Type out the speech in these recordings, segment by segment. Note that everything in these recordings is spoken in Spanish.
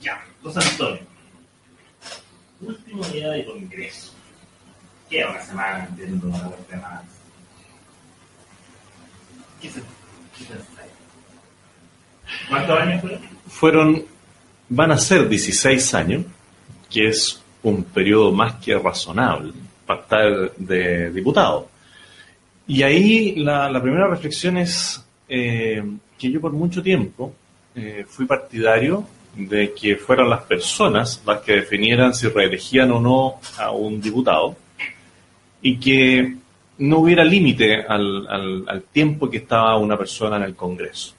Ya, José Antonio. Último día de congreso. Queda una semana, entiendo, una vuelta más. ¿Qué se, qué ¿Cuántos años fueron? Fueron, van a ser 16 años, que es un periodo más que razonable para estar de diputado. Y ahí la, la primera reflexión es eh, que yo por mucho tiempo eh, fui partidario de que fueran las personas las que definieran si reelegían o no a un diputado y que no hubiera límite al, al, tiempo que estaba una persona en el Congreso.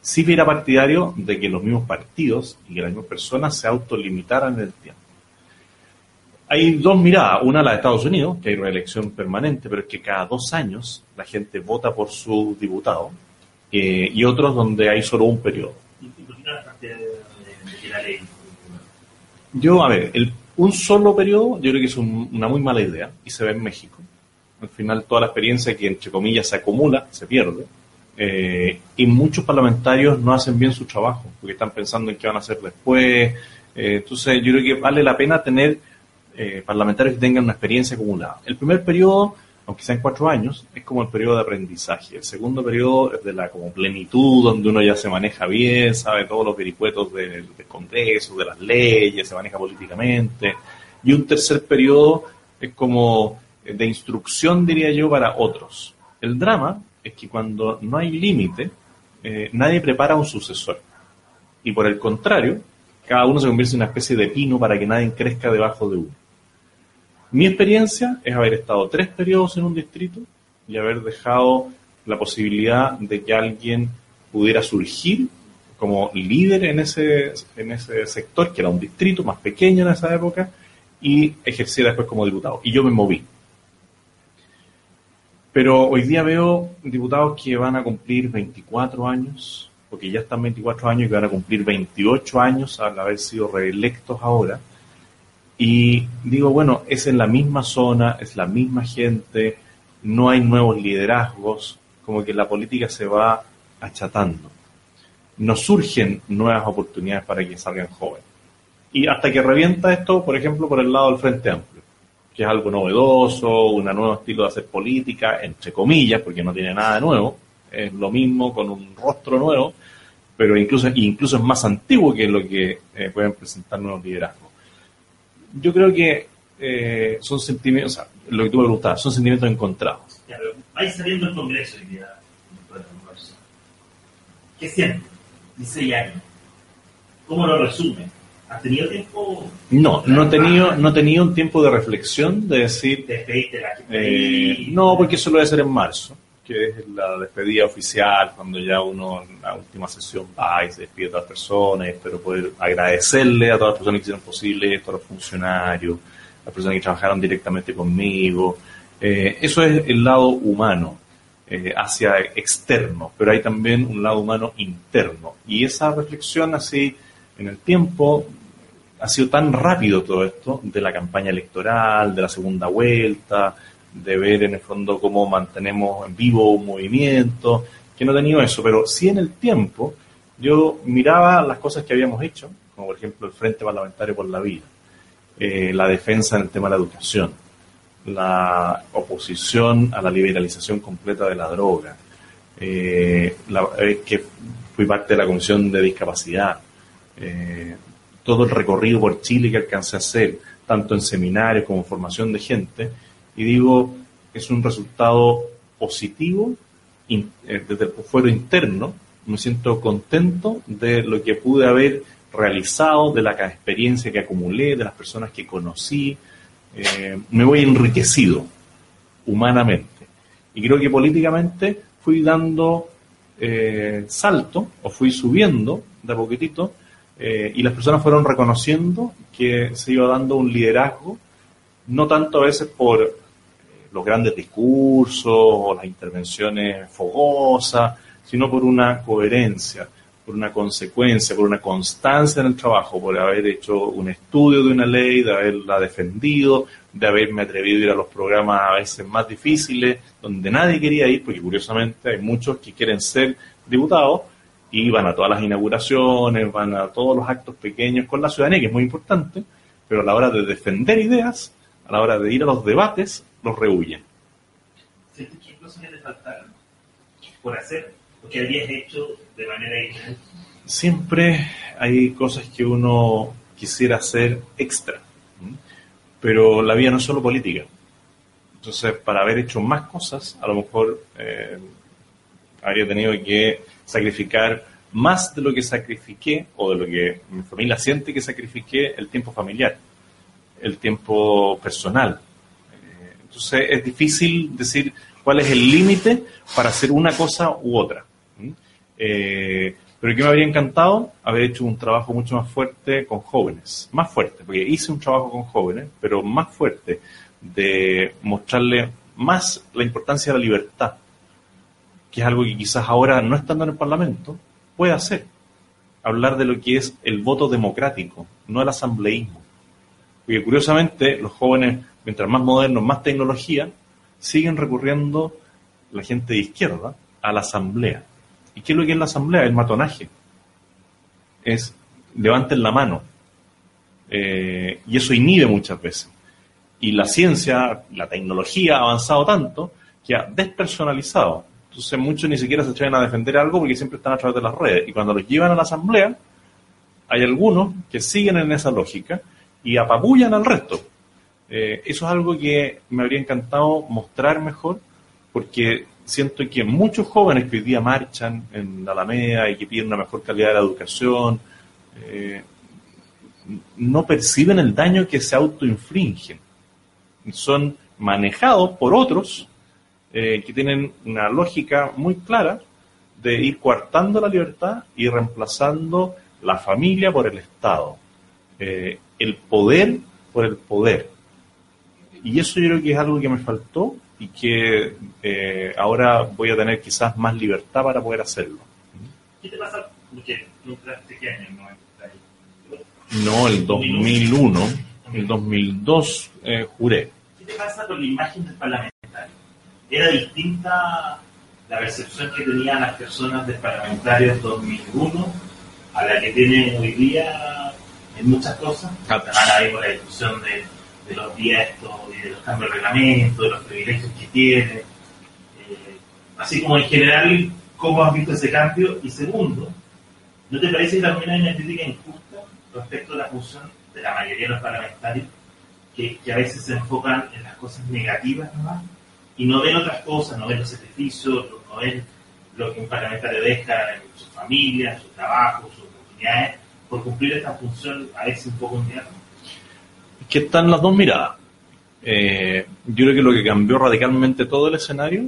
Sí era partidario de que los mismos partidos y que las mismas personas se autolimitaran el tiempo. Hay dos miradas, una la de Estados Unidos, que hay una elección permanente, pero es que cada dos años la gente vota por su diputado, eh, y otros donde hay solo un periodo. ¿Y por qué no la parte de, de, de la ley? Yo, a ver, el, un solo periodo yo creo que es un- una muy mala idea y se ve en México. Al final toda la experiencia que entre comillas se acumula se pierde. Eh, y muchos parlamentarios no hacen bien su trabajo porque están pensando en qué van a hacer después. Eh, entonces yo creo que vale la pena tener eh, parlamentarios que tengan una experiencia acumulada. El primer periodo, aunque sean cuatro años, es como el periodo de aprendizaje. El segundo periodo es de la como plenitud, donde uno ya se maneja bien, sabe todos los vericuetos del, Congreso, de las leyes, se maneja políticamente. Y un tercer periodo es como de instrucción, diría yo, para otros. El drama es que cuando no hay límite, eh, nadie prepara un sucesor. Y por el contrario, cada uno se convierte en una especie de pino para que nadie crezca debajo de uno. Mi experiencia es haber estado tres periodos en un distrito y haber dejado la posibilidad de que alguien pudiera surgir como líder en ese, en ese sector, que era un distrito más pequeño en esa época, y ejerciera después como diputado. Y yo me moví. Pero hoy día veo diputados que van a cumplir 24 años, porque ya están 24 años y que van a cumplir 28 años al haber sido reelectos ahora. Y digo, bueno, es en la misma zona, es la misma gente, no hay nuevos liderazgos, como que la política se va achatando. No surgen nuevas oportunidades para que salgan jóvenes. Y hasta que revienta esto, por ejemplo, por el lado del Frente Amplio, que es algo novedoso, un nuevo estilo de hacer política, entre comillas, porque no tiene nada de nuevo, es lo mismo con un rostro nuevo, pero incluso, incluso es más antiguo que lo que eh, pueden presentar nuevos liderazgos yo creo que eh, son sentimientos, o sea, lo que tú me preguntabas, son sentimientos encontrados. Ya, pero vais saliendo del Congreso hoy día. ¿Qué siente? 16 años. ¿Cómo lo resume? ¿Has tenido tiempo No, no he tenido, no he tenido un tiempo de reflexión de decir, de despedirte de la gente? eh, no, porque eso lo voy a hacer en marzo, que es la despedida oficial, cuando ya uno en la última sesión va y se despide a todas las personas, espero poder agradecerle a todas las personas que hicieron posible esto, a los funcionarios, a las personas que trabajaron directamente conmigo. Eh, eso es el lado humano, eh, hacia externo, pero hay también un lado humano interno. Y esa reflexión así en el tiempo ha sido tan rápido todo esto de la campaña electoral, de la segunda vuelta, de ver en el fondo cómo mantenemos en vivo un movimiento, que no he tenido eso, pero sí en el tiempo yo miraba las cosas que habíamos hecho, como por ejemplo el Frente Parlamentario por la Vida, eh, la defensa en el tema de la educación, la oposición a la liberalización completa de la droga, eh, eh, que fui parte de la Comisión de Discapacidad, todo el recorrido por Chile que alcancé a hacer, tanto en seminarios como en formación de gente, y digo, es un resultado positivo eh, desde el fuero interno, me siento contento de lo que pude haber realizado, de la experiencia que acumulé, de las personas que conocí, eh, me voy enriquecido humanamente. Y creo que políticamente fui dando eh, salto o fui subiendo de a poquitito y las personas fueron reconociendo que se iba dando un liderazgo, no tanto a veces por los grandes discursos o las intervenciones fogosas, sino por una coherencia, por una consecuencia, por una constancia en el trabajo, por haber hecho un estudio de una ley, de haberla defendido, de haberme atrevido a ir a los programas a veces más difíciles, donde nadie quería ir, porque curiosamente hay muchos que quieren ser diputados y van a todas las inauguraciones, van a todos los actos pequeños con la ciudadanía, que es muy importante, pero a la hora de defender ideas, a la hora de ir a los debates, los rehuyen. ¿Sientes qué cosas te faltaron por hacer? ¿O que habías hecho de manera diferente? Siempre hay cosas que uno quisiera hacer extra, pero la vida no es solo política. Entonces, para haber hecho más cosas, a lo mejor eh, habría tenido que sacrificar más de lo que sacrifiqué o de lo que mi familia siente que sacrifiqué el tiempo familiar, el tiempo personal. Entonces es difícil decir cuál es el límite para hacer una cosa u otra. Eh, pero que me habría encantado haber hecho un trabajo mucho más fuerte con jóvenes, más fuerte, porque hice un trabajo con jóvenes, pero más fuerte, de mostrarle más la importancia de la libertad, que es algo que quizás ahora, no estando en el Parlamento, puede hacer. Hablar de lo que es el voto democrático, no el asambleísmo. Porque curiosamente los jóvenes, mientras más modernos, más tecnología, siguen recurriendo la gente de izquierda a la asamblea. ¿Y qué es lo que es la asamblea? El matonaje. Es levanten la mano. Eh, y eso inhibe muchas veces. Y la ciencia, la tecnología ha avanzado tanto que ha despersonalizado entonces muchos ni siquiera se atreven a defender algo porque siempre están a través de las redes. Y cuando los llevan a la asamblea, hay algunos que siguen en esa lógica y apabullan al resto. Eh, eso es algo que me habría encantado mostrar mejor porque siento que muchos jóvenes que hoy día marchan en la Alameda y que piden una mejor calidad de la educación, eh, no perciben el daño que se autoinfringen. Son manejados por otros eh, que tienen una lógica muy clara de ir coartando la libertad y reemplazando la familia por el Estado, el poder por el poder. Y eso yo creo que es algo que me faltó y que eh, ahora voy a tener quizás más libertad para poder hacerlo. ¿Qué te pasa? Porque qué año no, el 2001, el 2002 juré. ¿Qué te pasa con la imagen del Parlamento? era distinta la percepción que tenían las personas del parlamentario en 2001 a la que tienen hoy día en muchas cosas. Ah, Ahora vimos la discusión de, los días y de los cambios de reglamento, de los privilegios que tiene. Eh, así como en general, ¿cómo has visto ese cambio? Y segundo, ¿no te parece que también hay una crítica injusta respecto a la función de la mayoría de los parlamentarios que, a veces se enfocan en las cosas negativas nomás? y no ven otras cosas, no ven los sacrificios, no ven lo que un parlamentario deja en su familia, su trabajo, sus oportunidades, por cumplir esta función a veces un poco inmediata. Que están las dos miradas. Eh, yo creo que lo que cambió radicalmente todo el escenario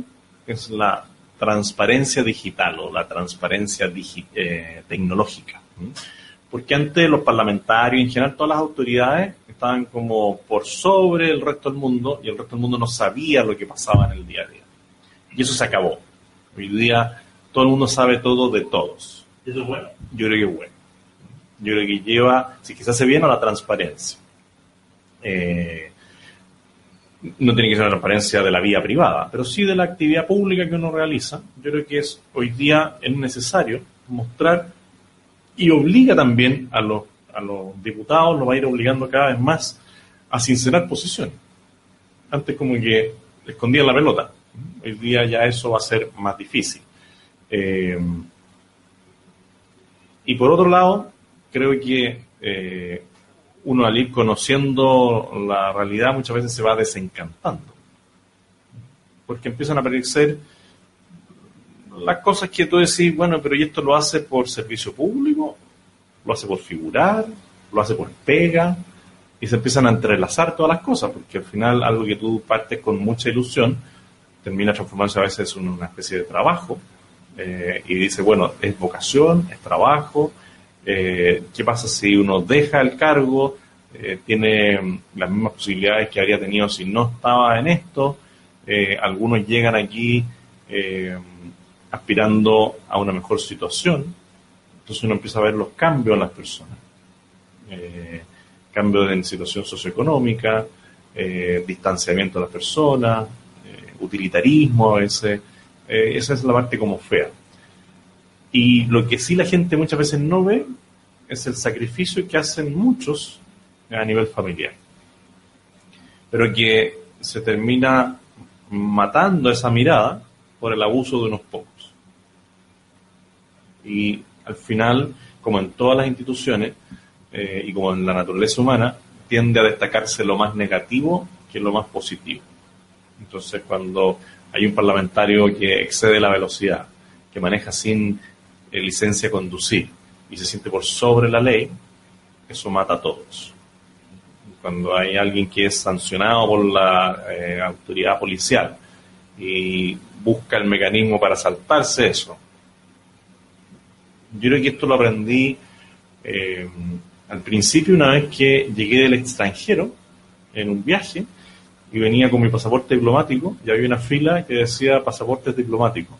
es la transparencia digital o la transparencia eh, tecnológica. Porque antes los parlamentarios, en general todas las autoridades, estaban como por sobre el resto del mundo y el resto del mundo no sabía lo que pasaba en el día a día. Y eso se acabó. Hoy día todo el mundo sabe todo de todos. ¿Eso es bueno? Yo creo que es bueno. Yo creo que lleva, si quizás se viene a la transparencia. Eh, no tiene que ser la transparencia de la vía privada, pero sí de la actividad pública que uno realiza. Yo creo que es hoy día es necesario mostrar y obliga también a los, a los diputados, lo va a ir obligando cada vez más a sincerar posiciones. Antes como que escondían la pelota. Hoy día ya eso va a ser más difícil. Eh, y por otro lado, creo que eh, uno al ir conociendo la realidad muchas veces se va desencantando. Porque empiezan a aparecer las cosas que tú decís, bueno, pero ¿y esto lo hace por servicio público? ¿Lo hace por figurar? ¿Lo hace por pega? Y se empiezan a entrelazar todas las cosas, porque al final algo que tú partes con mucha ilusión termina transformándose a veces en una especie de trabajo. Eh, y dice, bueno, es vocación, es trabajo. Eh, ¿Qué pasa si uno deja el cargo? Eh, tiene las mismas posibilidades que habría tenido si no estaba en esto. algunos llegan aquí aspirando a una mejor situación. Entonces uno empieza a ver los cambios en las personas. Eh, cambios en situación socioeconómica, eh, distanciamiento de las personas, eh, utilitarismo a veces. esa es la parte como fea. Y lo que sí la gente muchas veces no ve es el sacrificio que hacen muchos a nivel familiar. Pero que se termina matando esa mirada por el abuso de unos pocos. Y al final, como en todas las instituciones eh, y como en la naturaleza humana, tiende a destacarse lo más negativo que lo más positivo. Entonces, cuando hay un parlamentario que excede la velocidad, que maneja sin licencia conducir y se siente por sobre la ley, eso mata a todos. Cuando hay alguien que es sancionado por la eh, autoridad policial y busca el mecanismo para saltarse eso. Yo creo que esto lo aprendí eh, al principio una vez que llegué del extranjero en un viaje y venía con mi pasaporte diplomático y había una fila que decía pasaportes diplomáticos.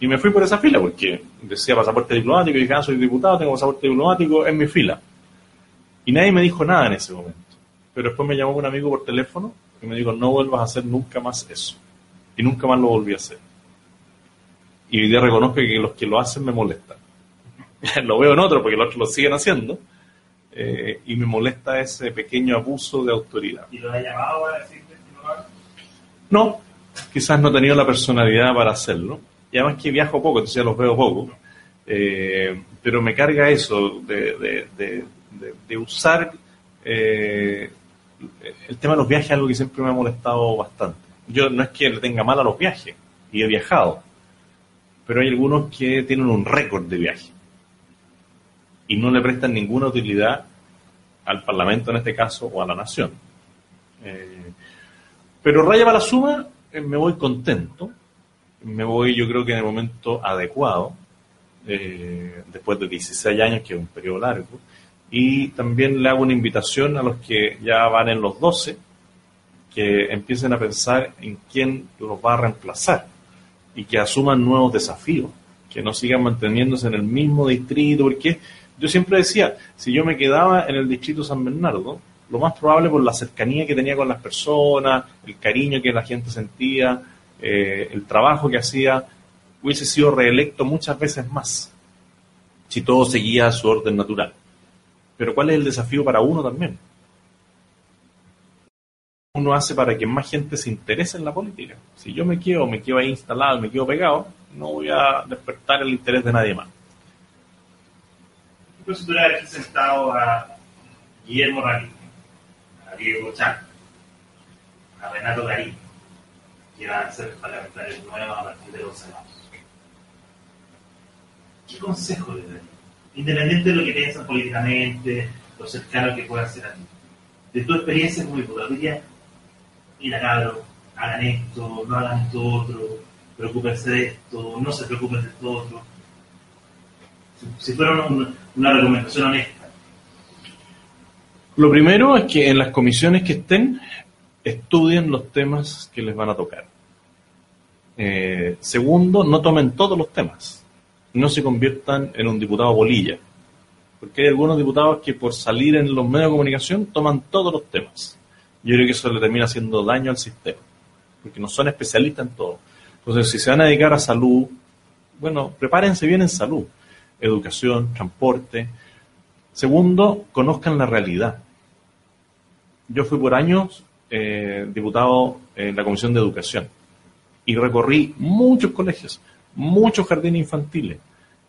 Y me fui por esa fila porque decía pasaporte diplomático y dije, ah, soy diputado, tengo pasaporte diplomático, en mi fila. Y nadie me dijo nada en ese momento. Pero después me llamó un amigo por teléfono y me dijo, no vuelvas a hacer nunca más eso. Y nunca más lo volví a hacer. Y hoy día reconozco que los que lo hacen me molestan. lo veo en otro porque los otros lo siguen haciendo. Eh, y me molesta ese pequeño abuso de autoridad. ¿Y lo ha llamado a decirte no quizás no he tenido la personalidad para hacerlo. Y además que viajo poco, entonces ya los veo poco. Eh, pero me carga eso de, de, usar eh, el tema de los viajes, algo que siempre me ha molestado bastante. Yo no es que le tenga mal a los viajes, y he viajado, pero hay algunos que tienen un récord de viaje y no le prestan ninguna utilidad al Parlamento en este caso o a la nación. Eh, pero raya para la suma, me voy contento, me voy yo creo que en el momento adecuado, eh, después de 16 años, que es un periodo largo, y también le hago una invitación a los que ya van en los 12, que empiecen a pensar en quién los va a reemplazar y que asuman nuevos desafíos, que no sigan manteniéndose en el mismo distrito, porque yo siempre decía, si yo me quedaba en el distrito San Bernardo, lo más probable por la cercanía que tenía con las personas, el cariño que la gente sentía, eh, el trabajo que hacía, hubiese sido reelecto muchas veces más, si todo seguía su orden natural. Pero ¿cuál es el desafío para uno también? Uno hace para que más gente se interese en la política. Si yo me quedo, me quedo ahí instalado, me quedo pegado, no voy a despertar el interés de nadie más. Incluso tú le sentado a Guillermo Ramírez, a Diego Chan, a Renato Garín, que van a ser parlamentarios nuevos a partir de los años. ¿Qué consejo les daría? Independiente de lo que piensan políticamente, lo cercano que puedan ser a ti. De tu experiencia como diputado, diría, mira cabrón, hagan esto, no hagan esto otro, preocúpense de esto, no se preocupen de esto otro. Si fuera una recomendación honesta. Lo primero es que en las comisiones que estén estudien los temas que les van a tocar. Eh, segundo, no tomen todos los temas. No se conviertan en un diputado bolilla. Porque hay algunos diputados que por salir en los medios de comunicación toman todos los temas. Yo creo que eso le termina haciendo daño al sistema. Porque no son especialistas en todo. Entonces, si se van a dedicar a salud, bueno, prepárense bien en salud. Educación, transporte. Segundo, conozcan la realidad. Yo fui por años eh, diputado en la Comisión de Educación y recorrí muchos colegios, muchos jardines infantiles,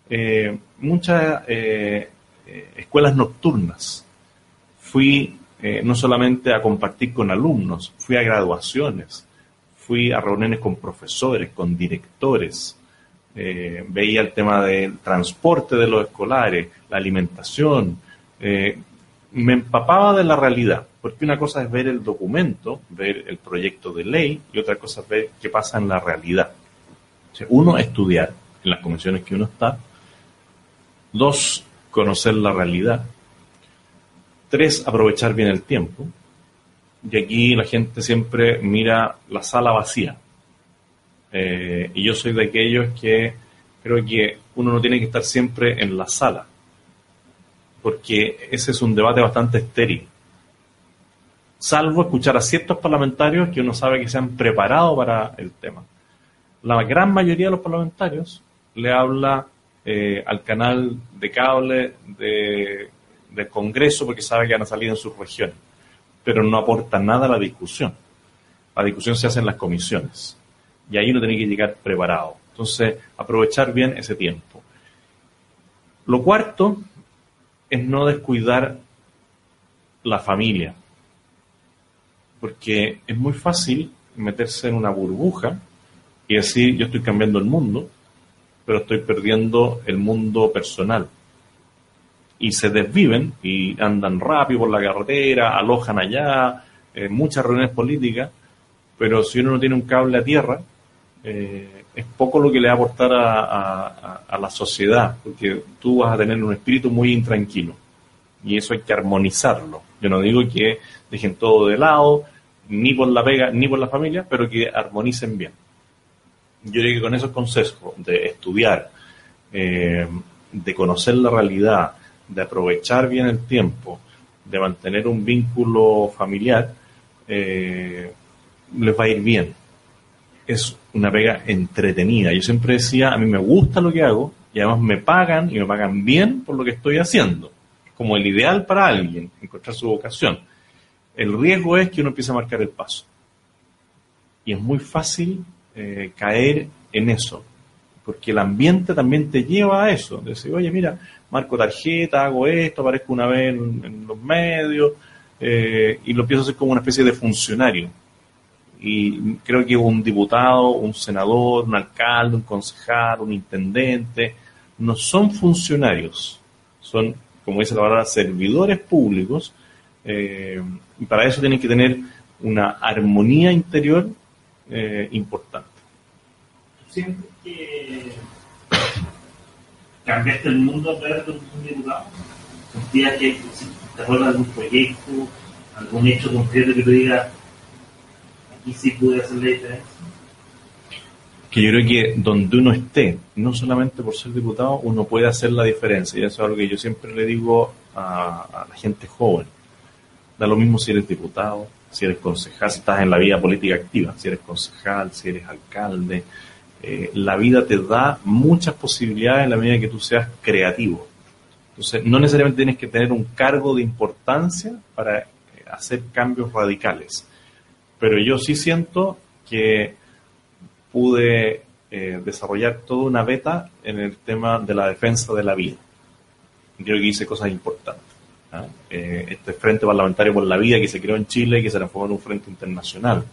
eh, muchas eh, escuelas nocturnas. Fui no solamente a compartir con alumnos, fui a graduaciones, fui a reuniones con profesores, con directores, veía el tema del transporte de los escolares, la alimentación, me empapaba de la realidad, porque una cosa es ver el documento, ver el proyecto de ley, y otra cosa es ver qué pasa en la realidad. uno, estudiar en las comisiones que uno está. Dos, conocer la realidad. Tres, aprovechar bien el tiempo. Y aquí la gente siempre mira la sala vacía. Eh, y yo soy de aquellos que creo que uno no tiene que estar siempre en la sala porque ese es un debate bastante estéril. Salvo escuchar a ciertos parlamentarios que uno sabe que se han preparado para el tema. La gran mayoría de los parlamentarios le habla eh, al canal de cable de, del Congreso porque sabe que van a salir en sus regiones, pero no aporta nada a la discusión. La discusión se hace en las comisiones y ahí uno tiene que llegar preparado. Entonces, aprovechar bien ese tiempo. Lo cuarto es no descuidar la familia, porque es muy fácil meterse en una burbuja y decir yo estoy cambiando el mundo, pero estoy perdiendo el mundo personal. Y se desviven y andan rápido por la carretera, alojan allá, en muchas reuniones políticas, pero si uno no tiene un cable a tierra, eh, es poco lo que le va a aportar a, la sociedad, porque tú vas a tener un espíritu muy intranquilo. Y eso hay que armonizarlo. Yo no digo que dejen todo de lado, ni por la pega, ni por la familia, pero que armonicen bien. Yo creo que con esos consejos de estudiar, eh, de conocer la realidad, de aprovechar bien el tiempo, de mantener un vínculo familiar, eh, les va a ir bien. Es una pega entretenida. Yo siempre decía, a mí me gusta lo que hago y además me pagan y me pagan bien por lo que estoy haciendo. Como el ideal para alguien, encontrar su vocación. El riesgo es que uno empiece a marcar el paso. Y es muy fácil eh, caer en eso, porque el ambiente también te lleva a eso. Decir, oye, mira, marco tarjeta, hago esto, aparezco una vez en, los medios, eh, y lo empiezo a hacer como una especie de funcionario. Y creo que un diputado, un senador, un alcalde, un concejal, un intendente, no son funcionarios, son, como dice la palabra, servidores públicos, eh, y para eso tienen que tener una armonía interior eh, importante. ¿Sientes que cambiaste el mundo a través de un diputado? ¿Sentías que te acuerdas de algún proyecto, algún hecho concreto que te diga, aquí sí pude hacer la diferencia? que yo creo que donde uno esté, no solamente por ser diputado, uno puede hacer la diferencia. Y eso es algo que yo siempre le digo a, la gente joven. Da lo mismo si eres diputado, si eres concejal, si estás en la vida política activa, si eres concejal, si eres alcalde. Eh, la vida te da muchas posibilidades en la medida que tú seas creativo. Entonces, no necesariamente tienes que tener un cargo de importancia para eh, hacer cambios radicales. Pero yo sí siento que pude eh, desarrollar toda una beta en el tema de la defensa de la vida. Creo que hice cosas importantes. ¿ah? Eh, este Frente Parlamentario por la Vida que se creó en Chile y que se transformó en un frente internacional.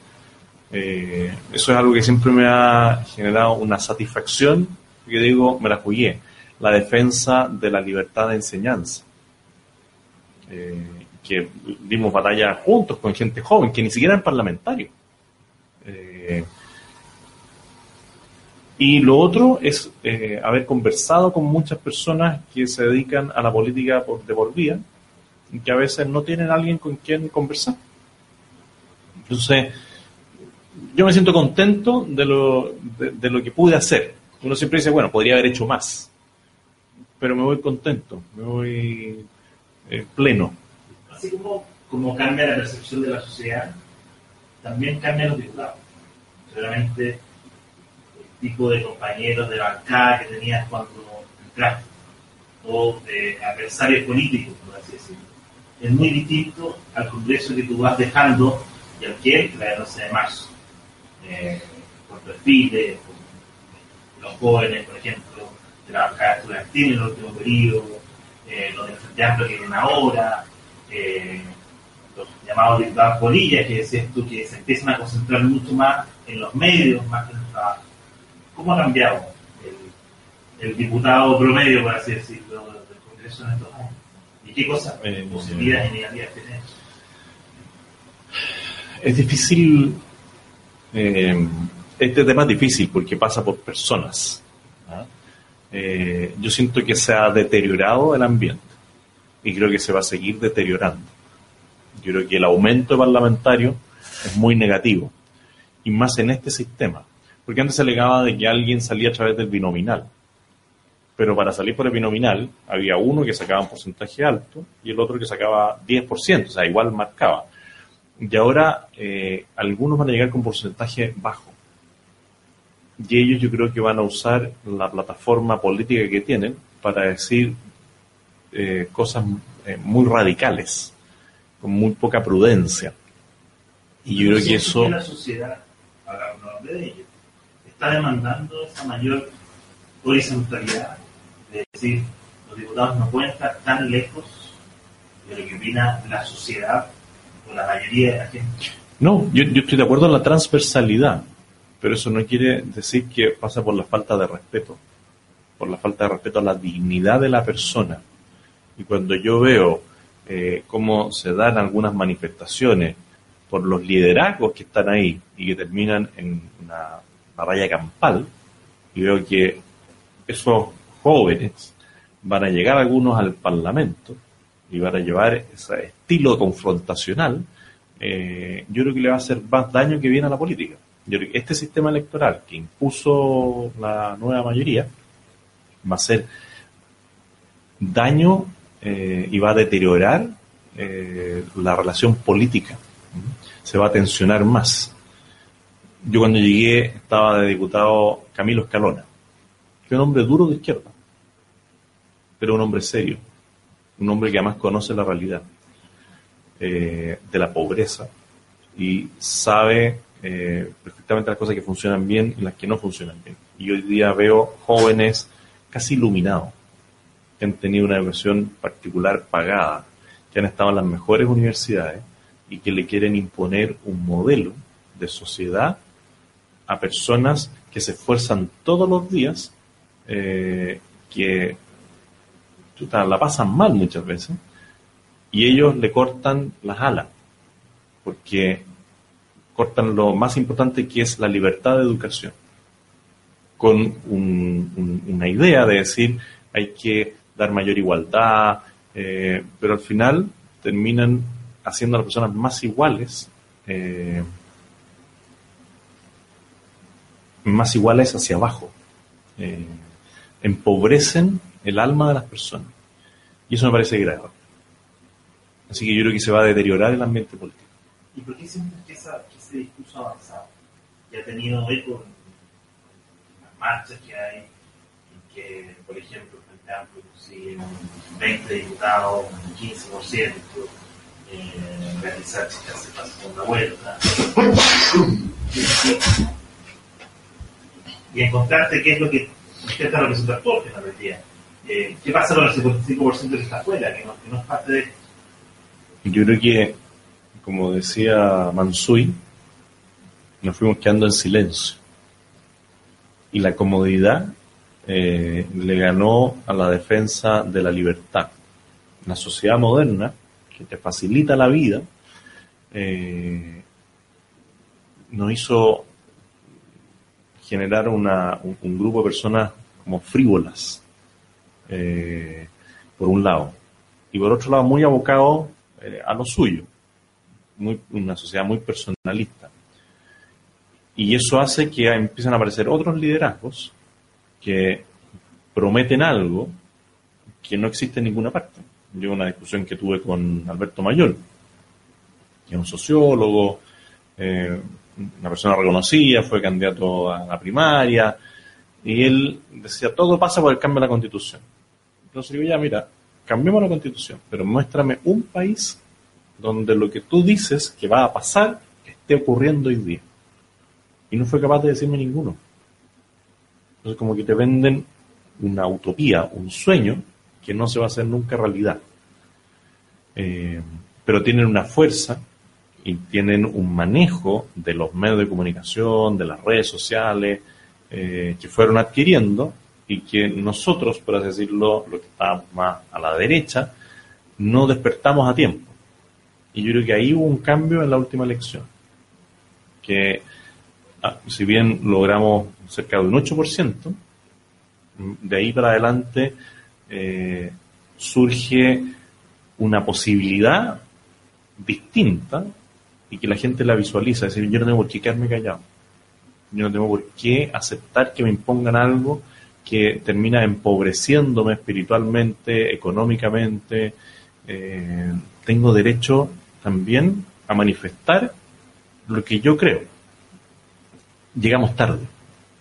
Eh, eso es algo que siempre me ha generado una satisfacción, que digo, me la jugué. La defensa de la libertad de enseñanza. Eh, que dimos batalla juntos con gente joven, que ni siquiera eran parlamentarios. y lo otro es haber conversado con muchas personas que se dedican a la política por, de por que a veces no tienen alguien con quien conversar. Entonces, yo me siento contento de lo, de, lo que pude hacer. Uno siempre dice, bueno, podría haber hecho más, pero me voy contento, me voy eh, pleno. Así como, como cambia la percepción de la sociedad, también cambian los diputados. Seguramente el tipo de compañeros de bancada que tenías cuando entraste, o de adversarios políticos, por así decirlo es muy distinto al Congreso que tú vas dejando y al que entra el 11 de marzo. Eh, por perfiles, por los jóvenes, por ejemplo, de la bancada estudiantil en el último periodo, eh, los del Frente Amplio que vienen ahora, eh, los llamados diputados polillas, que decías tú que se empiezan a concentrar mucho más en los medios, más que en el trabajo. ¿Cómo ha cambiado el, el diputado promedio, por así decirlo, del Congreso en estos años? qué cosas eh, positivas y negativas Es difícil, eh, este tema es difícil porque pasa por personas. ¿ah? Eh, yo siento que se ha deteriorado el ambiente y creo que se va a seguir deteriorando. Yo creo que el aumento parlamentario es muy negativo y más en este sistema. Porque antes se alegaba de que alguien salía a través del binominal pero para salir por el binominal había uno que sacaba un porcentaje alto y el otro que sacaba 10%, o sea, igual marcaba. Y ahora eh, algunos van a llegar con porcentaje bajo. y ellos yo creo que van a usar la plataforma política que tienen para decir eh, cosas eh, muy radicales, con muy poca prudencia. Y yo creo que eso... la sociedad, para de ellos, está demandando esa mayor horizontalidad, de decir, los diputados no pueden estar tan lejos de lo que opina la sociedad o la mayoría de la gente. No, yo, yo estoy de acuerdo en la transversalidad, pero eso no quiere decir que pasa por la falta de respeto, por la falta de respeto a la dignidad de la persona. Y cuando yo veo eh, cómo se dan algunas manifestaciones por los liderazgos que están ahí y que terminan en una batalla campal, y veo que esos jóvenes van a llegar algunos al Parlamento y van a llevar ese estilo confrontacional, eh, yo creo que le va a hacer más daño que bien a la política. Este sistema electoral que impuso la nueva mayoría va a hacer daño eh, y va a deteriorar eh, la relación política. Se va a tensionar más. Yo cuando llegué estaba de diputado Camilo Escalona, que es un hombre duro de izquierda, pero un hombre serio, un hombre que además conoce la realidad eh, de la pobreza y sabe perfectamente las cosas que funcionan bien y las que no funcionan bien. Y hoy día veo jóvenes casi iluminados, que han tenido una educación particular pagada, que han estado en las mejores universidades y que le quieren imponer un modelo de sociedad a personas que se esfuerzan todos los días, eh, que la pasan mal muchas veces, y ellos le cortan las alas, porque cortan lo más importante que es la libertad de educación, con una idea de decir hay que dar mayor igualdad, eh, pero al final terminan haciendo a las personas más iguales, eh, más iguales hacia abajo, eh, empobrecen el alma de las personas. Y eso me parece grave. Así que yo creo que se va a deteriorar el ambiente político. ¿Y por qué sientes que, ese discurso avanzado, que ha tenido eco en, las marchas que hay, que, por ejemplo, el Frente Amplio consigue 20 diputados, un 15%, eh, realizar que se pasa segunda vuelta, y encontrarte qué es lo que intenta representar todo en la realidad. Eh, ¿Qué pasa con el 55% que está afuera, que no, que es parte de? Yo creo que como decía Mansui, nos fuimos quedando en silencio. Y la comodidad eh, le ganó a la defensa de la libertad. La sociedad moderna, que te facilita la vida, eh, nos hizo generar una, un, grupo de personas como frívolas, eh, por un lado, y por otro lado muy abocado a lo suyo una sociedad muy personalista. Y eso hace que empiezan a aparecer otros liderazgos que prometen algo que no existe en ninguna parte. Yo una discusión que tuve con Alberto Mayor, que es un sociólogo, eh, una persona reconocida, fue candidato a la primaria, y él decía, todo pasa por el cambio de la constitución. Entonces digo, ya, mira, cambiemos la constitución, pero muéstrame un país donde lo que tú dices que va a pasar esté ocurriendo hoy día. Y no fue capaz de decirme ninguno. Entonces como que te venden una utopía, un sueño que no se va a hacer nunca realidad. Eh, pero tienen una fuerza y tienen un manejo de los medios de comunicación, de las redes sociales, eh, que fueron adquiriendo y que nosotros, por así decirlo, lo que está más a la derecha, no despertamos a tiempo. Y yo creo que ahí hubo un cambio en la última elección. Que si bien logramos cerca de un 8%, de ahí para adelante eh, surge una posibilidad distinta y que la gente la visualiza. Es decir, yo no tengo por qué quedarme callado. Yo no tengo por qué aceptar que me impongan algo que termina empobreciéndome espiritualmente, económicamente. Eh, tengo derecho también a manifestar lo que yo creo. Llegamos tarde.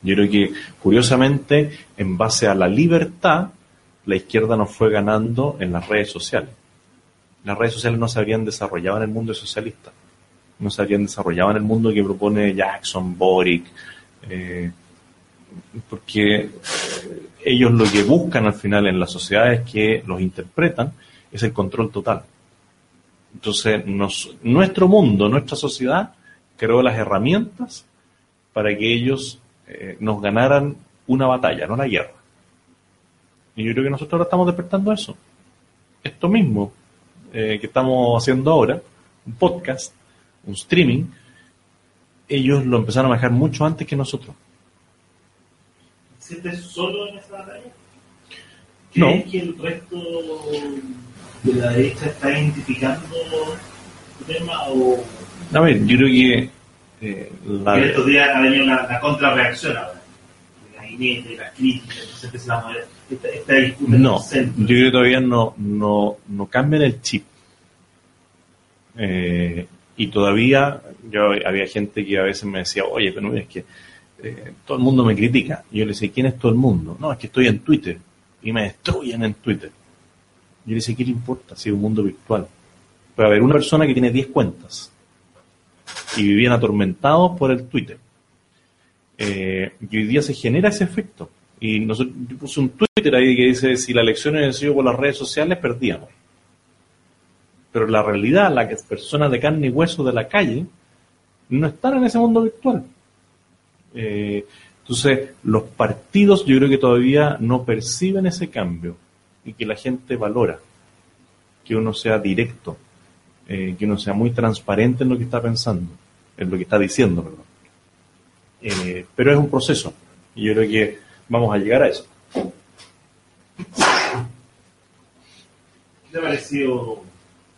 Yo creo que, curiosamente, en base a la libertad, la izquierda nos fue ganando en las redes sociales. Las redes sociales no se habían desarrollado en el mundo socialista, no se habían desarrollado en el mundo que propone Jackson, Boric, eh, porque ellos lo que buscan al final en las sociedades que los interpretan es el control total. Entonces, nuestro mundo, nuestra sociedad, creó las herramientas para que ellos eh, nos ganaran una batalla, no la guerra. Y yo creo que nosotros ahora estamos despertando eso. Esto mismo eh, que estamos haciendo ahora, un podcast, un streaming, ellos lo empezaron a manejar mucho antes que nosotros. ¿Sientes solo en esa batalla? ¿Crees no. que el resto de la derecha está identificando el tema o...? A ver, yo creo que... Eh, la... estos días ha venido la, la contrarreacción ahora. De las críticas, entonces empezamos a ver esta, esta discusión. No, yo creo que todavía no, no, no cambian el chip. Eh, y todavía yo había gente que a veces me decía, oye, pero es que eh, todo el mundo me critica. Y yo le decía, ¿quién es todo el mundo? No, es que estoy en Twitter y me destruyen en Twitter. Yo le decía, ¿qué le importa si es un mundo virtual? Puede haber una persona que tiene 10 cuentas y vivían atormentados por el Twitter. Eh, y hoy día se genera ese efecto. Y nosotros, yo puse un Twitter ahí que dice, si la elección hubiera sido por las redes sociales, perdíamos. Pero la realidad, las personas de carne y hueso de la calle, no están en ese mundo virtual. Eh, entonces, los partidos yo creo que todavía no perciben ese cambio y que la gente valora que uno sea directo, eh, que uno sea muy transparente en lo que está pensando, en lo que está diciendo. Eh, pero es un proceso y yo creo que vamos a llegar a eso. ¿Qué te ha parecido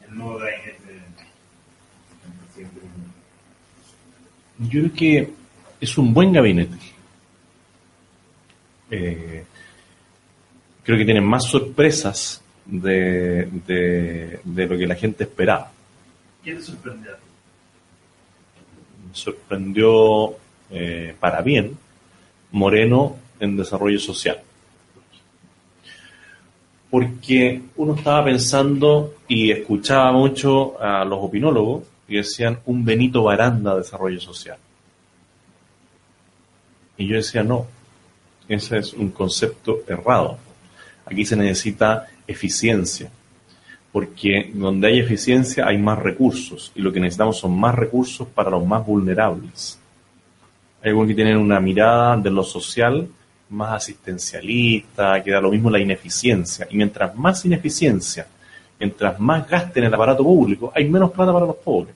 el nuevo gabinete Yo creo que es un buen gabinete. Eh, creo que tienen más sorpresas de, de, lo que la gente esperaba. ¿Qué te sorprendió? Sorprendió eh, para bien Moreno en desarrollo social. Porque uno estaba pensando y escuchaba mucho a los opinólogos y decían un Benito Baranda de desarrollo social. Y yo decía, no, ese es un concepto errado. Aquí se necesita eficiencia, porque donde hay eficiencia hay más recursos y lo que necesitamos son más recursos para los más vulnerables. Hay algunos que tienen una mirada de lo social más asistencialista, que da lo mismo la ineficiencia. Y mientras más ineficiencia, mientras más gasten en el aparato público, hay menos plata para los pobres.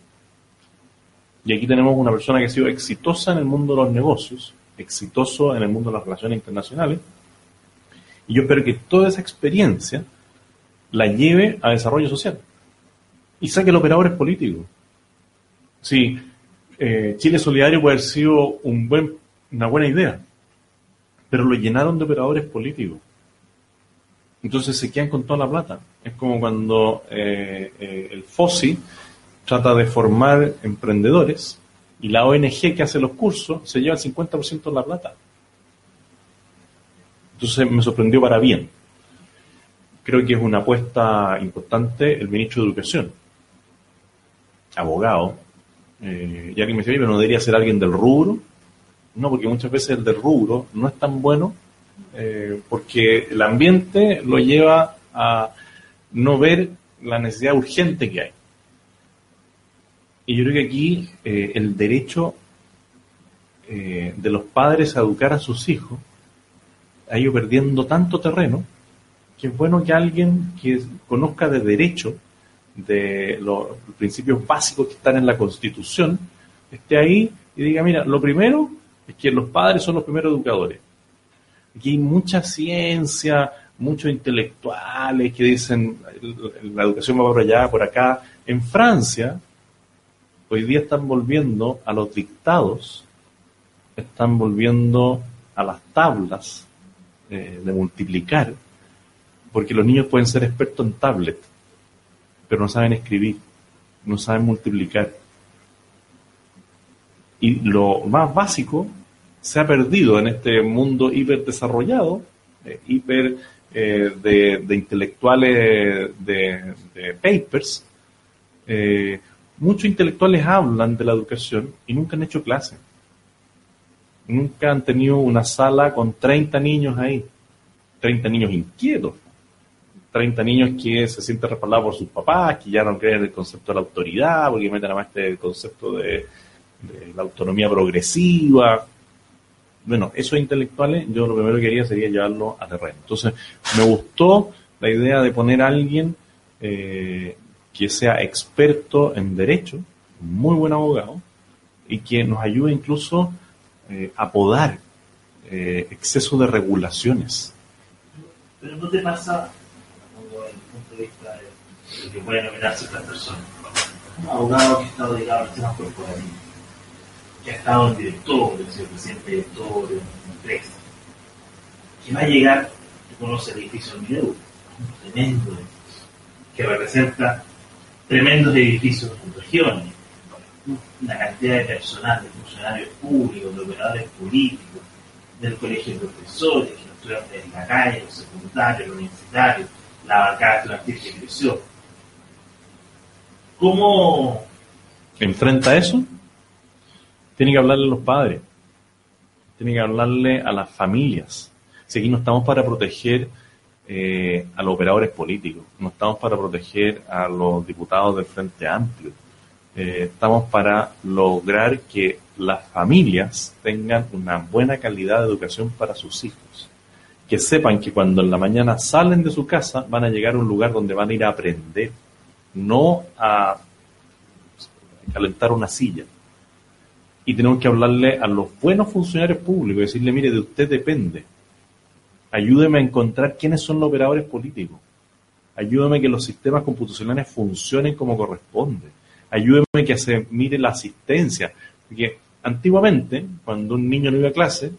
Y aquí tenemos una persona que ha sido exitosa en el mundo de los negocios, exitoso en el mundo de las relaciones internacionales, y yo espero que toda esa experiencia la lleve a desarrollo social y saque el operador político. Sí, eh, Chile Solidario puede haber sido un buen, una buena idea, pero lo llenaron de operadores políticos. Entonces se quedan con toda la plata. Es como cuando eh, eh, el FOSI trata de formar emprendedores y la ONG que hace los cursos se lleva el 50% de la plata. Entonces me sorprendió para bien. Creo que es una apuesta importante el ministro de Educación, abogado, eh, ya que me dice, pero no debería ser alguien del rubro. No, porque muchas veces el del rubro no es tan bueno eh, porque el ambiente lo lleva a no ver la necesidad urgente que hay. Y yo creo que aquí eh, el derecho de los padres a educar a sus hijos ha ido perdiendo tanto terreno que es bueno que alguien que conozca de derecho, de los principios básicos que están en la Constitución, esté ahí y diga, mira, lo primero es que los padres son los primeros educadores. Aquí hay mucha ciencia, muchos intelectuales que dicen la educación va por allá, por acá. En Francia, hoy día están volviendo a los dictados, están volviendo a las tablas eh, de multiplicar, porque los niños pueden ser expertos en tablet, pero no saben escribir, no saben multiplicar. Y lo más básico se ha perdido en este mundo hiper desarrollado, eh, hiper eh, de, intelectuales de, papers. muchos intelectuales hablan de la educación y nunca han hecho clase. Nunca han tenido una sala con 30 niños ahí, 30 niños inquietos 30 niños que se sienten respaldados por sus papás, que ya no creen en el concepto de la autoridad, porque meten además este concepto de, la autonomía progresiva. Bueno, esos intelectuales, yo lo primero que quería sería llevarlo a terreno. Entonces, me gustó la idea de poner a alguien eh, que sea experto en derecho, muy buen abogado, y que nos ayude incluso eh, a podar eh, exceso de regulaciones. Pero no te pasa de, que pueden nomenar ciertas personas. Un abogado que ha estado dedicado al tema corporativo, que ha estado en directorio, sido presidente director de empresa, que va a llegar, que conoce el edificio del Mineu, un tremendo edificio, que representa tremendos edificios en regiones, una cantidad de personal, de funcionarios públicos, de operadores políticos, del colegio de profesores, que los estudiantes en la calle, los secundarios, los universitarios, la bancada estudiantil que creció. ¿Cómo enfrenta eso? Tiene que hablarle a los padres, tiene que hablarle a las familias. Si aquí no estamos para proteger eh, a los operadores políticos, no estamos para proteger a los diputados del Frente Amplio, eh, estamos para lograr que las familias tengan una buena calidad de educación para sus hijos que sepan que cuando en la mañana salen de su casa van a llegar a un lugar donde van a ir a aprender, no a calentar una silla. Y tenemos que hablarle a los buenos funcionarios públicos, decirle, mire, de usted depende. Ayúdeme a encontrar quiénes son los operadores políticos. Ayúdeme que los sistemas computacionales funcionen como corresponde. Ayúdeme a que se mire la asistencia. Porque antiguamente, cuando un niño no iba a clase,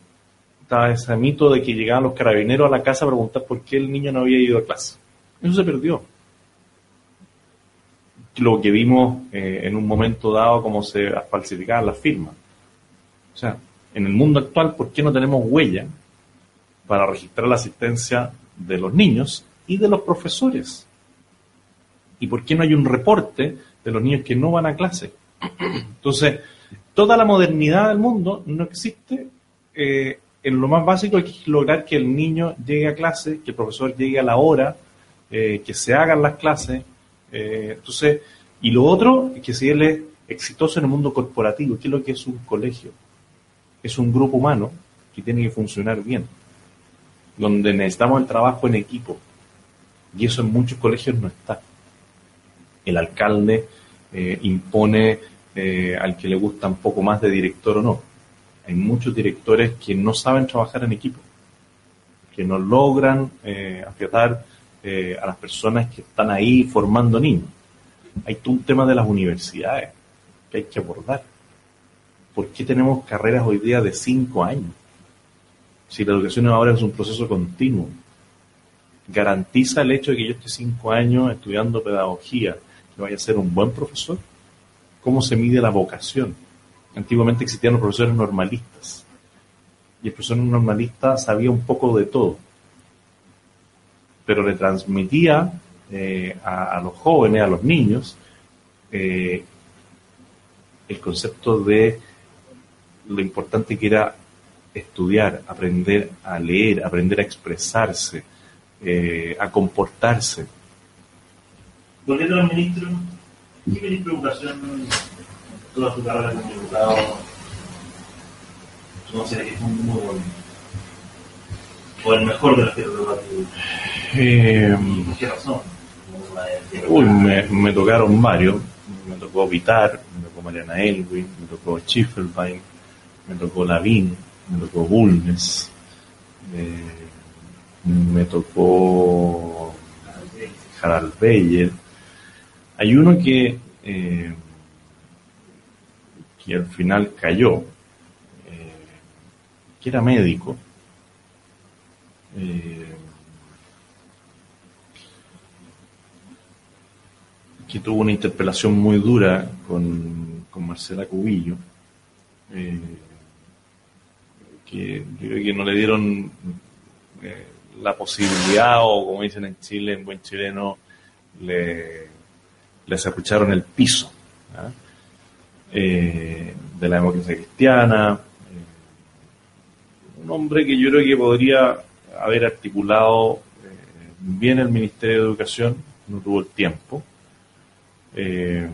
estaba ese mito de que llegaban los carabineros a la casa a preguntar por qué el niño no había ido a clase. Eso se perdió. Lo que vimos eh, en un momento dado, como se falsificaban las firmas. O sea, en el mundo actual, ¿por qué no tenemos huella para registrar la asistencia de los niños y de los profesores? ¿Y por qué no hay un reporte de los niños que no van a clase? Entonces, toda la modernidad del mundo no existe eh, en lo más básico hay que lograr que el niño llegue a clase, que el profesor llegue a la hora, eh, que se hagan las clases. Eh, entonces, y lo otro es que si él es exitoso en el mundo corporativo, ¿qué es lo que es un colegio? Es un grupo humano que tiene que funcionar bien, donde necesitamos el trabajo en equipo. Y eso en muchos colegios no está. El alcalde eh, impone al que le gusta un poco más de director o no hay muchos directores que no saben trabajar en equipo, que no logran eh, afiatar eh, a las personas que están ahí formando niños. Hay todo un tema de las universidades que hay que abordar. ¿Por qué tenemos carreras hoy día de cinco años? Si la educación ahora es un proceso continuo, garantiza el hecho de que yo esté cinco años estudiando pedagogía, que vaya a ser un buen profesor. ¿Cómo se mide la vocación? Antiguamente existían los profesores normalistas. Y el profesor normalista sabía un poco de todo. Pero le transmitía eh, a, los jóvenes, a los niños, eh, el concepto de lo importante que era estudiar, aprender a leer, aprender a expresarse, eh, a comportarse. Ministro, ¿qué toda su carrera como diputado, no sé, que fue muy bueno. O el mejor de los que eh, ¿Por qué razón? Uy, me, me, tocaron varios. Me tocó Vitar, me tocó Mariana Elwin, me tocó Schiffelbein, me tocó Lavín, me tocó Bulnes, eh, me tocó Harald Beyer. Hay uno que eh, y al final cayó, eh, que era médico, eh, que tuvo una interpelación muy dura con, Marcela Cubillo, eh, que yo que no le dieron la posibilidad, o como dicen en Chile, en buen chileno, le, les apucharon el piso eh, de la democracia cristiana. Eh, un hombre que yo creo que podría haber articulado bien el Ministerio de Educación, no tuvo el tiempo. pero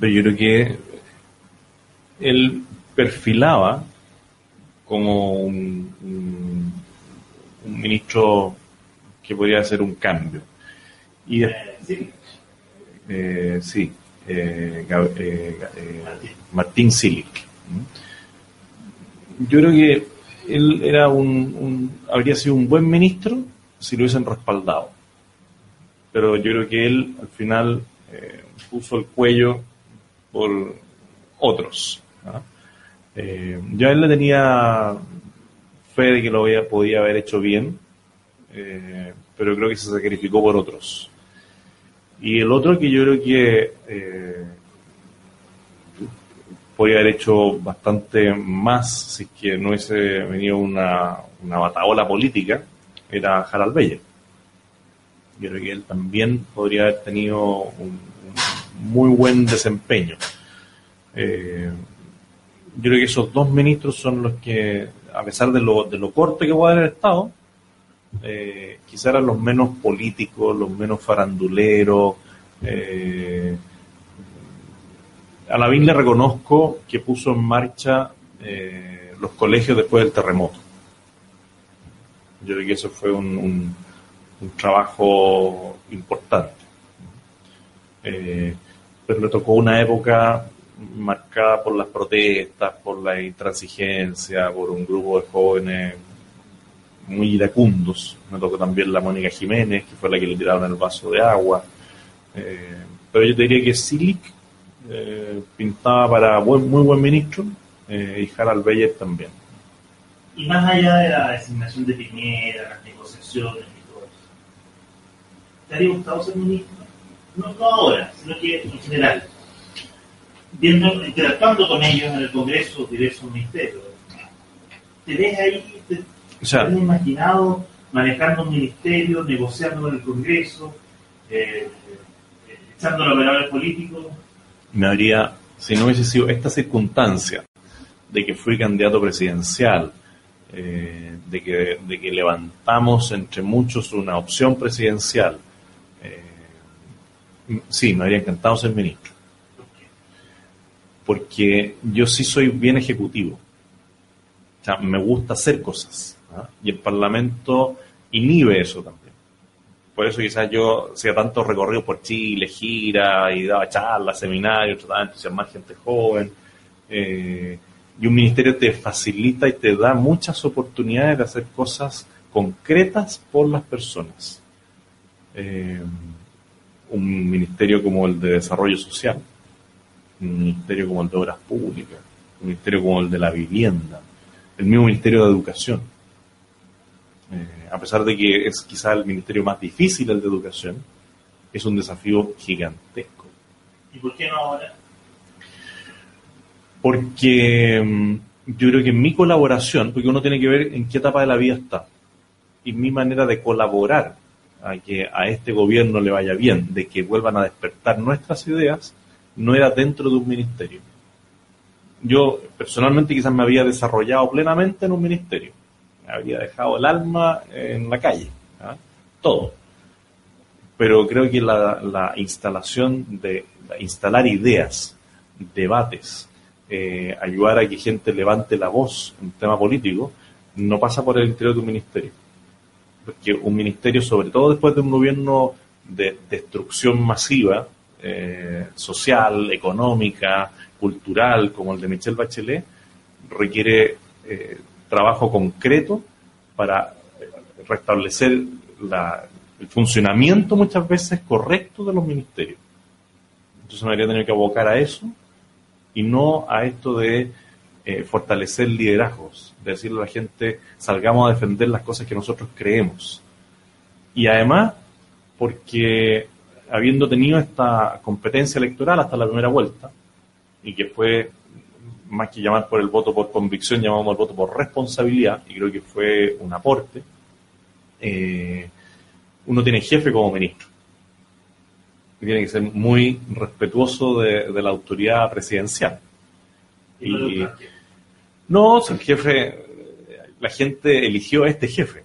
yo creo que él perfilaba como un, ministro que podría hacer un cambio. Y sí, eh, sí eh, eh, Martín Silic. Yo creo que él era un, habría sido un buen ministro si lo hubiesen respaldado. Pero yo creo que él al final puso el cuello por otros. Eh, yo a él le tenía fe de que lo podía haber hecho bien, eh, pero creo que se sacrificó por otros. Y el otro que yo creo que eh, podía haber hecho bastante más si es que no hubiese venido una, una bataola política, era Harald Beyer. Yo creo que él también podría haber tenido un, muy buen desempeño. Eh, yo creo que esos dos ministros son los que, a pesar de lo, de lo corto que puede haber estado, eh, quizá eran los menos políticos, los menos faranduleros. Eh, a Lavín le reconozco que puso en marcha eh, los colegios después del terremoto. Yo creo que eso fue un, trabajo importante. Eh, pero le tocó una época marcada por las protestas, por la intransigencia, por un grupo de jóvenes muy iracundos. Me tocó también la Mónica Jiménez, que fue la que le tiraron el vaso de agua. Eh, pero yo te diría que Silic eh, pintaba para muy buen ministro eh, y Harald Beyer también. Y más allá de la designación de Piñera, las negociaciones y todo eso, ¿te habría gustado ser ministro? No, no ahora, sino que en general viendo, interactuando con ellos en el Congreso, diversos ministerios. ¿Te ves ahí, has imaginado manejando un ministerio, negociando en el Congreso, eh, eh, echando los operadores políticos? Me habría, si no hubiese sido esta circunstancia de que fui candidato presidencial, eh, de, que, de que levantamos entre muchos una opción presidencial, sí, me habría encantado ser ministro porque yo sí soy bien ejecutivo. O sea, me gusta hacer cosas. Y el Parlamento inhibe eso también. Por eso quizás yo hacía tanto recorrido por Chile, gira y daba charlas, seminarios, trataba de entusiasmar gente joven. Eh, y un ministerio te facilita y te da muchas oportunidades de hacer cosas concretas por las personas. Eh, un ministerio como el de Desarrollo Social un ministerio como el de Obras Públicas, un ministerio como el de la Vivienda, el mismo Ministerio de Educación. Eh, a pesar de que es quizá el ministerio más difícil el de Educación, es un desafío gigantesco. ¿Y por qué no ahora? Porque mm, yo creo que mi colaboración, porque uno tiene que ver en qué etapa de la vida está, y mi manera de colaborar a que a este gobierno le vaya bien, de que vuelvan a despertar nuestras ideas, no era dentro de un ministerio. Yo personalmente quizás me había desarrollado plenamente en un ministerio. Habría dejado el alma en la calle, ¿ah? todo. Pero creo que la, instalación de instalar ideas, debates, eh, ayudar a que gente levante la voz en tema político, no pasa por el interior de un ministerio. Porque un ministerio, sobre todo después de un gobierno de destrucción masiva, eh, social, económica, cultural, como el de Michelle Bachelet, requiere eh, trabajo concreto para restablecer el funcionamiento muchas veces correcto de los ministerios. Entonces me habría tenido que abocar a eso y no a esto de eh, fortalecer liderazgos, de decirle a la gente salgamos a defender las cosas que nosotros creemos. Y además, porque habiendo tenido esta competencia electoral hasta la primera vuelta, y que fue más que llamar por el voto por convicción, llamamos el voto por responsabilidad, y creo que fue un aporte. Eh, uno tiene jefe como ministro. Y tiene que ser muy respetuoso de, la autoridad presidencial. Y, no, el jefe, la gente eligió a este jefe.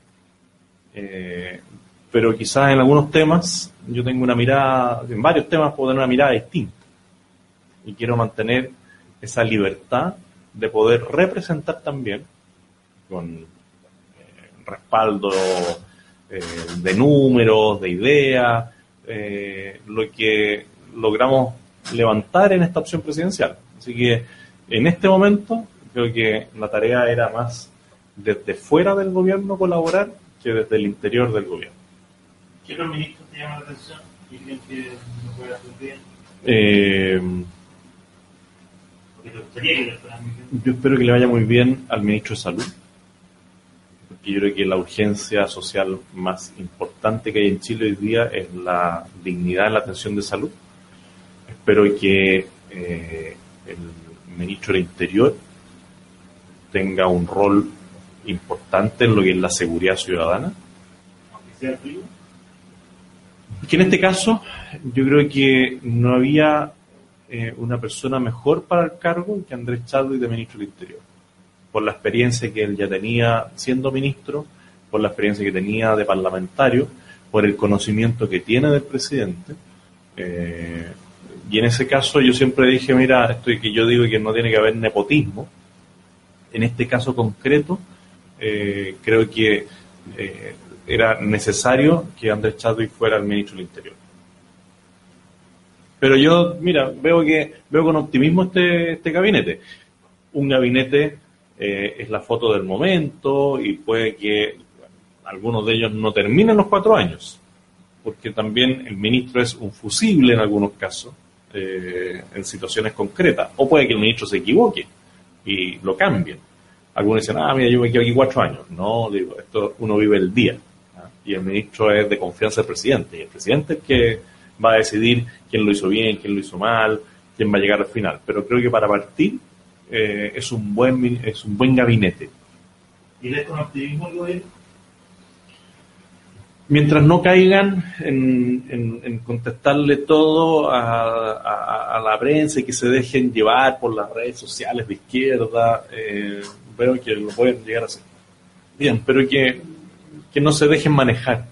Eh, pero quizás en algunos temas yo tengo una mirada, en varios temas puedo tener una mirada distinta. Y quiero mantener esa libertad de poder representar también con eh, respaldo eh, de números, de ideas, eh, lo que logramos levantar en esta opción presidencial. Así que en este momento creo que la tarea era más desde fuera del gobierno colaborar que desde el interior del gobierno. ¿Qué otros ministros te llaman la atención y que no puede bien? Yo espero que le vaya muy bien al ministro de Salud, porque yo creo que la urgencia social más importante que hay en Chile hoy día es la dignidad en la atención de salud. Espero que eh, el ministro del Interior tenga un rol importante en lo que es la seguridad ciudadana. Que en este caso yo creo que no había eh, una persona mejor para el cargo que Andrés Chadwick de ministro del Interior, por la experiencia que él ya tenía siendo ministro, por la experiencia que tenía de parlamentario, por el conocimiento que tiene del presidente. Eh, y en ese caso yo siempre dije, mira, esto que yo digo que no tiene que haber nepotismo, en este caso concreto, eh, creo que era necesario que Andrés Chadwick fuera el ministro del Interior. Pero yo, mira, veo que veo con optimismo este, este gabinete. Un gabinete eh, es la foto del momento y puede que algunos de ellos no terminen los cuatro años, porque también el ministro es un fusible en algunos casos, eh, en situaciones concretas, o puede que el ministro se equivoque y lo cambien. Algunos dicen, ah, mira, yo me quedo aquí cuatro años. No, digo, esto uno vive el día y el ministro es de confianza del presidente. Y el presidente es que va a decidir quién lo hizo bien, quién lo hizo mal, quién va a llegar al final. Pero creo que para partir eh, es un buen es un buen gabinete. ¿Y lees con optimismo el gobierno? Mientras no caigan en, contestarle todo a, la prensa y que se dejen llevar por las redes sociales de izquierda, eh, veo que lo pueden llegar a hacer. Bien, pero que que no se dejen manejar,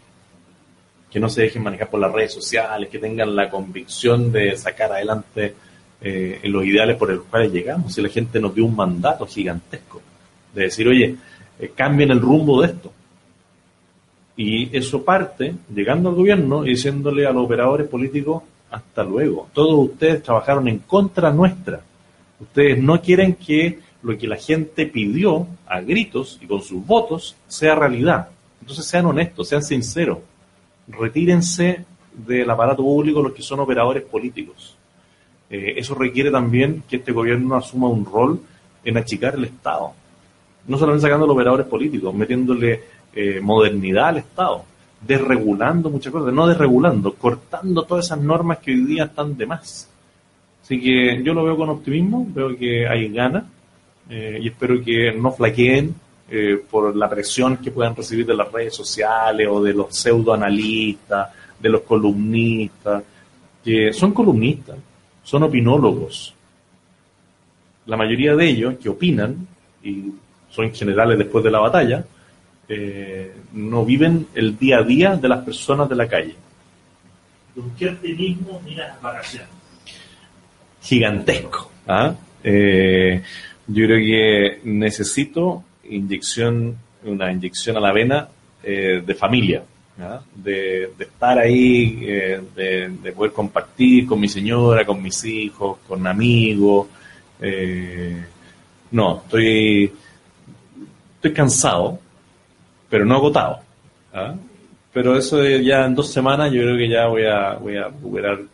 que no se dejen manejar por las redes sociales, que tengan la convicción de sacar adelante eh, los ideales por los cuales llegamos. Si la gente nos dio un mandato gigantesco de decir, oye, eh, cambien el rumbo de esto. Y eso parte llegando al gobierno y diciéndole a los operadores políticos, hasta luego. Todos ustedes trabajaron en contra nuestra. Ustedes no quieren que lo que la gente pidió a gritos y con sus votos sea realidad. Entonces sean honestos, sean sinceros. Retírense del aparato público los que son operadores políticos. Eh, eso requiere también que este gobierno asuma un rol en achicar el Estado. No solamente sacando los operadores políticos, metiéndole eh, modernidad al Estado, desregulando muchas cosas, no desregulando, cortando todas esas normas que hoy día están de más. Así que yo lo veo con optimismo, veo que hay ganas eh, y espero que no flaqueen eh, por la presión que puedan recibir de las redes sociales o de los pseudoanalistas, de los columnistas, que son columnistas, son opinólogos. La mayoría de ellos que opinan, y son generales después de la batalla, eh, no viven el día a día de las personas de la calle. ¿Con qué optimismo mira las vacaciones? Gigantesco. ¿ah? Eh, yo creo que necesito inyección, una inyección a la vena eh, de familia, de, estar ahí, eh, de, poder compartir con mi señora, con mis hijos, con amigos. Eh, no, estoy, estoy cansado, pero no agotado. Pero eso ya en dos semanas yo creo que ya voy a, voy a,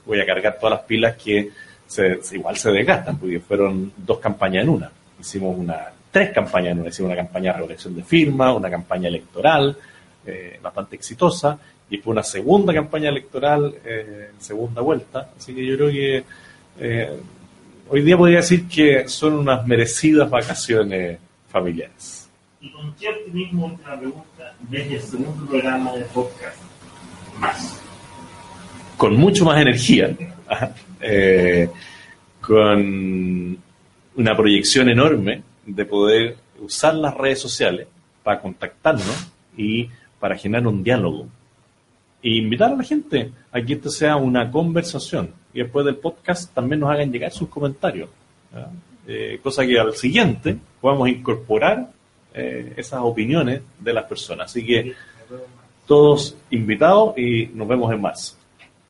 voy a cargar todas las pilas que se, igual se desgastan, porque fueron dos campañas en una. Hicimos una tres campañas en una. Una campaña de recolección de firmas, una campaña electoral eh, bastante exitosa y fue una segunda campaña electoral eh, en segunda vuelta. Así que yo creo que eh, hoy día podría decir que son unas merecidas vacaciones familiares. Y con qué optimismo, última pregunta, desde el segundo programa de podcast más. Con mucho más energía, eh, con una proyección enorme de poder usar las redes sociales para contactarnos y para generar un diálogo. E invitar a la gente a que esto sea una conversación y después del podcast también nos hagan llegar sus comentarios. Eh, cosa que al siguiente podamos incorporar eh, esas opiniones de las personas. Así que todos invitados y nos vemos en marzo.